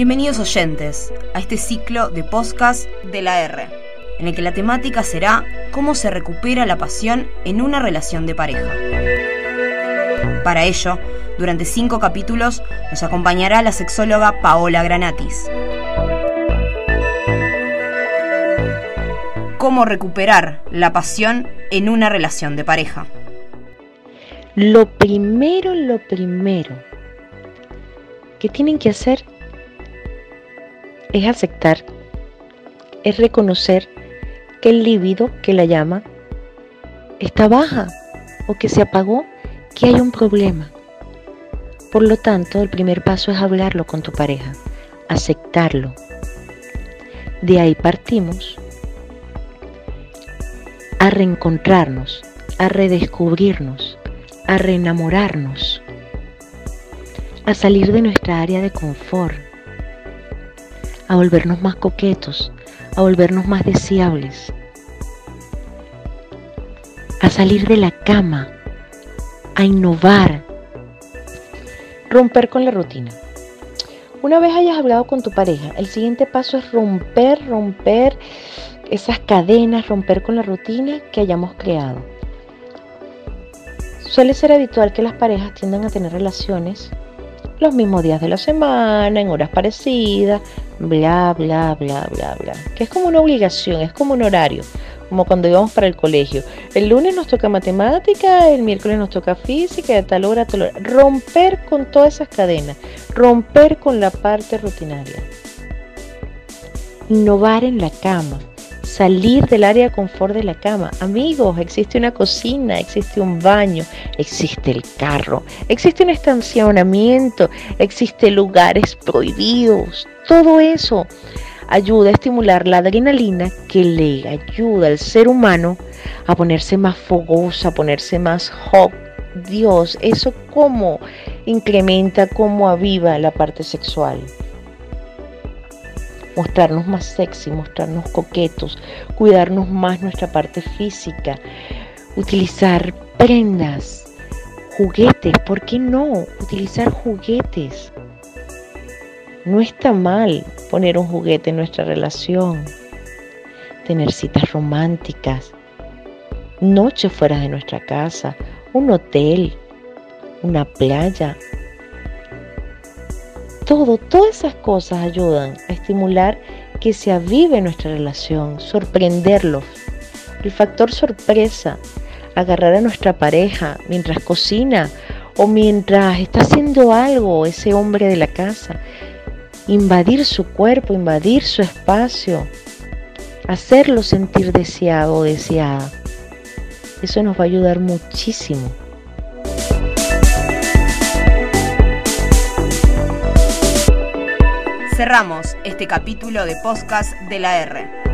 Bienvenidos oyentes a este ciclo de podcast de la R, en el que la temática será cómo se recupera la pasión en una relación de pareja. Para ello, durante cinco capítulos nos acompañará la sexóloga Paola Granatis. Cómo recuperar la pasión en una relación de pareja. Lo primero, lo primero que tienen que hacer es aceptar, es reconocer que el líbido, que la llama, está baja o que se apagó, que hay un problema. Por lo tanto, el primer paso es hablarlo con tu pareja, aceptarlo. De ahí partimos a reencontrarnos, a redescubrirnos, a reenamorarnos, a salir de nuestra área de confort a volvernos más coquetos, a volvernos más deseables, a salir de la cama, a innovar, romper con la rutina. Una vez hayas hablado con tu pareja, el siguiente paso es romper, romper esas cadenas, romper con la rutina que hayamos creado. Suele ser habitual que las parejas tiendan a tener relaciones los mismos días de la semana, en horas parecidas, bla, bla, bla, bla, bla. Que es como una obligación, es como un horario, como cuando íbamos para el colegio. El lunes nos toca matemática, el miércoles nos toca física, de tal hora, tal hora. Romper con todas esas cadenas, romper con la parte rutinaria. Innovar en la cama, salir del área de confort de la cama. Amigos, existe una cocina, existe un baño, existe el carro, existe un estacionamiento, existe lugares prohibidos. Todo eso ayuda a estimular la adrenalina que le ayuda al ser humano a ponerse más fogoso, a ponerse más hot. Dios, eso cómo incrementa, cómo aviva la parte sexual mostrarnos más sexy, mostrarnos coquetos, cuidarnos más nuestra parte física, utilizar prendas, juguetes, ¿por qué no? Utilizar juguetes. No está mal poner un juguete en nuestra relación, tener citas románticas, noches fuera de nuestra casa, un hotel, una playa, todo, todas esas cosas ayudan estimular que se avive nuestra relación, sorprenderlos. El factor sorpresa, agarrar a nuestra pareja mientras cocina o mientras está haciendo algo ese hombre de la casa, invadir su cuerpo, invadir su espacio, hacerlo sentir deseado o deseada. Eso nos va a ayudar muchísimo. Cerramos este capítulo de podcast de la R.